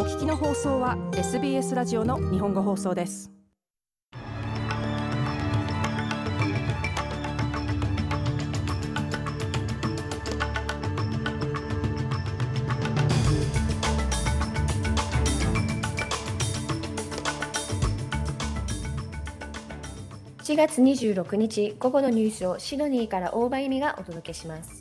お聞きの放送は SBS ラジオの日本語放送です。7月26日午後のニュースをシドニーから大場由美がお届けします。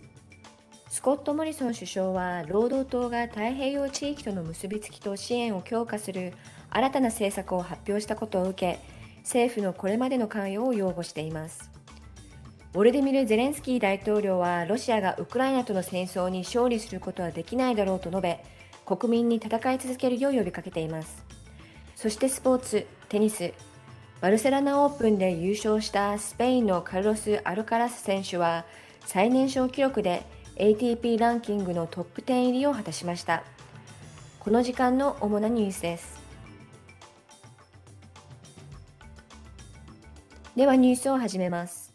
スコット・モリソン首相は労働党が太平洋地域との結びつきと支援を強化する新たな政策を発表したことを受け政府のこれまでの関与を擁護しています。ボルデミル・ゼレンスキー大統領はロシアがウクライナとの戦争に勝利することはできないだろうと述べ国民に戦い続けるよう呼びかけています。そしてスポーツテニスバルセロナオープンで優勝したスペインのカルロス・アルカラス選手は最年少記録で ATP ランキングのトップ10入りを果たしました。この時間の主なニュースです。ではニュースを始めます。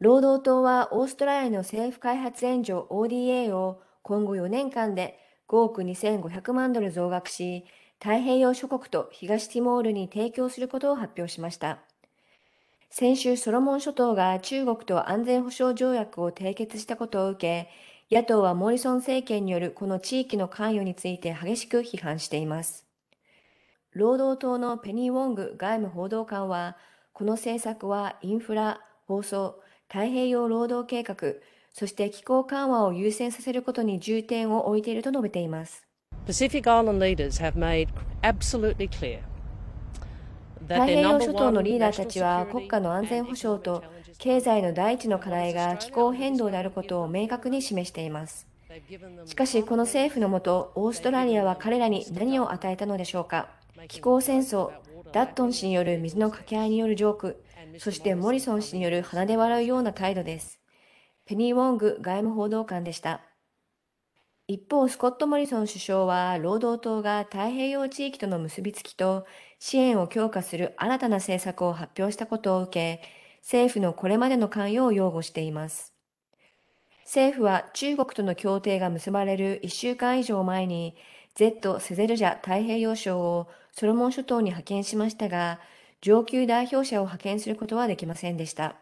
労働党はオーストラリアの政府開発援助 ODA を今後4年間で5億2500万ドル増額し太平洋諸国と東ティモールに提供することを発表しました。先週ソロモン諸島が中国と安全保障条約を締結したことを受け、野党はモリソン政権によるこの地域の関与について激しく批判しています。労働党のペニー・ウォング外務報道官は、この政策はインフラ、放送、太平洋労働計画、そして気候緩和を優先させることに重点を置いていると述べています。Pacific Island leaders have made absolutely clear 太平洋諸島のリーダーたちは国家の安全保障と経済の第一の課題が気候変動であることを明確に示しています。しかし、この政府のもと、オーストラリアは彼らに何を与えたのでしょうか。気候戦争、ダットン氏による水の掛け合いによるジョーク、そしてモリソン氏による鼻で笑うような態度です。ペニー・ウォング外務報道官でした。一方、スコット・モリソン首相は、労働党が太平洋地域との結びつきと支援を強化する新たな政策を発表したことを受け、政府のこれまでの関与を擁護しています。政府は中国との協定が結ばれる1週間以上前に、Z・ セゼルジャ太平洋省をソロモン諸島に派遣しましたが、上級代表者を派遣することはできませんでした。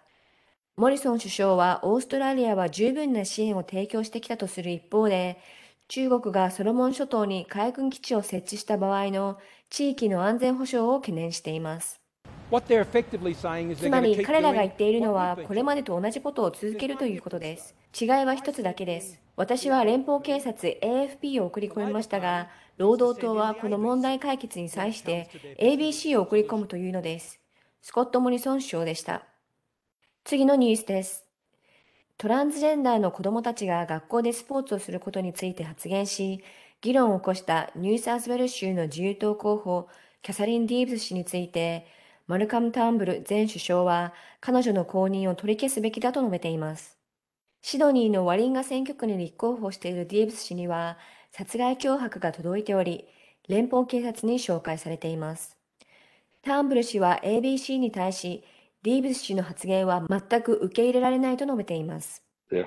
モリソン首相はオーストラリアは十分な支援を提供してきたとする一方で、中国がソロモン諸島に海軍基地を設置した場合の地域の安全保障を懸念しています。つまり彼らが言っているのはこれまでと同じことを続けるということです。違いは一つだけです。私は連邦警察 AFP を送り込みましたが、労働党はこの問題解決に際して ABC を送り込むというのです。スコット・モリソン首相でした。次のニュースです。トランスジェンダーの子供たちが学校でスポーツをすることについて発言し、議論を起こしたニューサースウェル州の自由党候補、キャサリン・ディーブス氏について、マルカム・タンブル前首相は彼女の公認を取り消すべきだと述べています。シドニーのワリンガ選挙区に立候補しているディーブス氏には、殺害脅迫が届いており、連邦警察に紹介されています。タンブル氏は ABC に対し、ディーブス氏の発言は全く受け入れられないと述べています。彼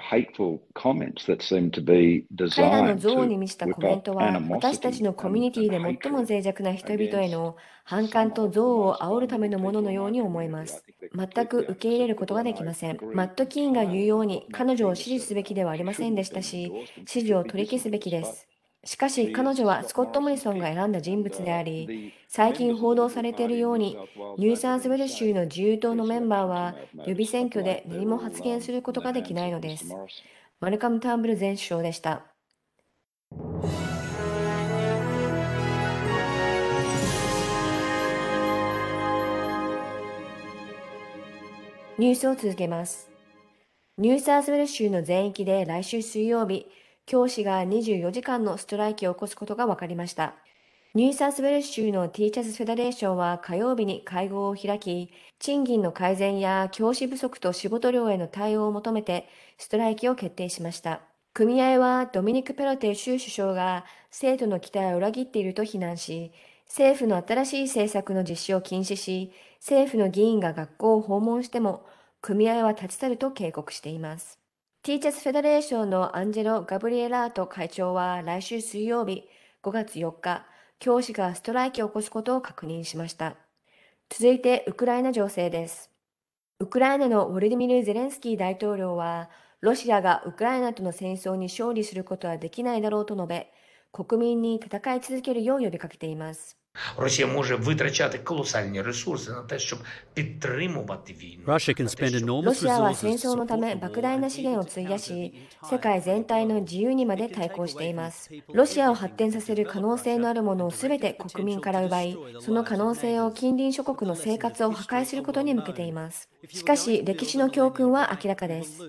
らの憎悪に満ちたコメントは、私たちのコミュニティで最も脆弱な人々への反感と憎悪を煽るためのもののように思います。全く受け入れることができません。マット・キーンが言うように、彼女を支持すべきではありませんでしたし、支持を取り消すべきです。しかし彼女はスコット・モリソンが選んだ人物であり、最近報道されているように、ニューサーズウェル州の自由党のメンバーは予備選挙で何も発言することができないのです。マルカム・ターンブル前首相でした。ニュースを続けます。ニューサーズウェル州の全域で来週水曜日、教師が24時間のストライキを起こすことが分かりました。ニューサースウェル州のティーチャーズフェダレーションは火曜日に会合を開き、賃金の改善や教師不足と仕事量への対応を求めてストライキを決定しました。組合はドミニク・ペロテ州首相が生徒の期待を裏切っていると非難し、政府の新しい政策の実施を禁止し、政府の議員が学校を訪問しても、組合は立ち去ると警告しています。ティーチャーズフェダレーションのアンジェロ・ガブリエラート会長は来週水曜日5月4日、教師がストライキを起こすことを確認しました。続いて、ウクライナ情勢です。ウクライナのウォルディミル・ゼレンスキー大統領は、ロシアがウクライナとの戦争に勝利することはできないだろうと述べ、国民に戦い続けるよう呼びかけています。Russia can spend enormous resources. ロシアは戦争のため莫大な資源を費やし、世界全体の自由にまで対抗しています。ロシアを発展させる可能性のあるものをすべて国民から奪い、その可能性を近隣諸国の生活を破壊することに向けています。しかし、歴史の教訓は明らかです。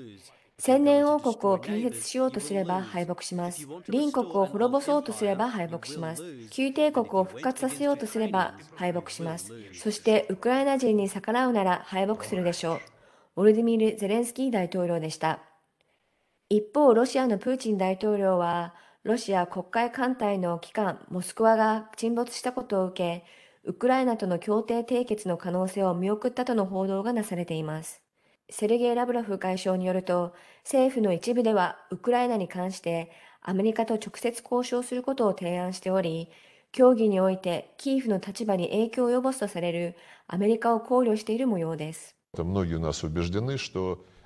千年王国を建設しようとすれば敗北します。隣国を滅ぼそうとすれば敗北します。旧帝国を復活させようとすれば敗北します。そしてウクライナ人に逆らうなら敗北するでしょう。オルディミル・ゼレンスキー大統領でした。一方、ロシアのプーチン大統領は、ロシア黒海艦隊の機関モスクワが沈没したことを受け、ウクライナとの協定締結の可能性を見送ったとの報道がなされています。セルゲイ・ラブロフ外相によると、政府の一部ではウクライナに関してアメリカと直接交渉することを提案しており、協議においてキーフの立場に影響を及ぼすとされるアメリカを考慮している模様です。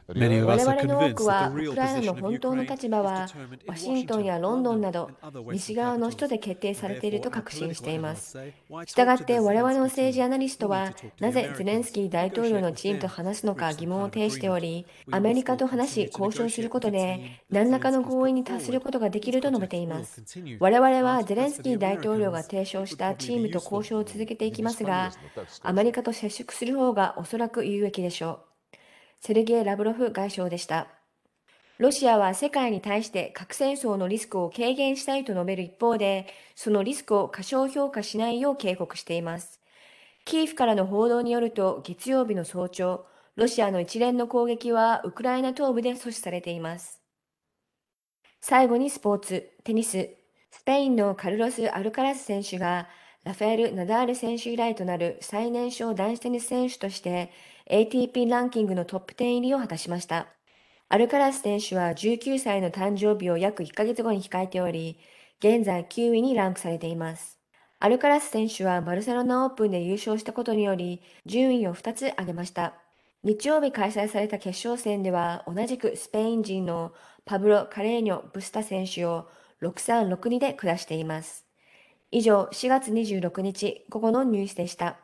我々の多くは、ウクライナの本当の立場は、ワシントンやロンドンなど、西側の首都で決定されていると確信しています。したがって、我々の政治アナリストは、なぜゼレンスキー大統領のチームと話すのか疑問を呈しており、アメリカと話し、交渉することで、何らかの合意に達することができると述べています。我々はゼレンスキー大統領が提唱したチームと交渉を続けていきますが、アメリカと接触する方がおそらく有益でしょう。セルゲイ・ラブロフ外相でした。ロシアは世界に対して核戦争のリスクを軽減したいと述べる一方で、そのリスクを過小評価しないよう警告しています。キーフからの報道によると、月曜日の早朝、ロシアの一連の攻撃はウクライナ東部で阻止されています。最後にスポーツ、テニス。スペインのカルロス・アルカラス選手が、ラファエル・ナダール選手以来となる最年少男子テニス選手として ATP ランキングのトップ10入りを果たしました。アルカラス選手は19歳の誕生日を約1ヶ月後に控えており、現在9位にランクされています。アルカラス選手はバルセロナオープンで優勝したことにより、順位を2つ上げました。日曜日開催された決勝戦では、同じくスペイン人のパブロ・カレーニョ・ブスタ選手を6-3-6-2で下しています。以上、4月26日午後のニュースでした。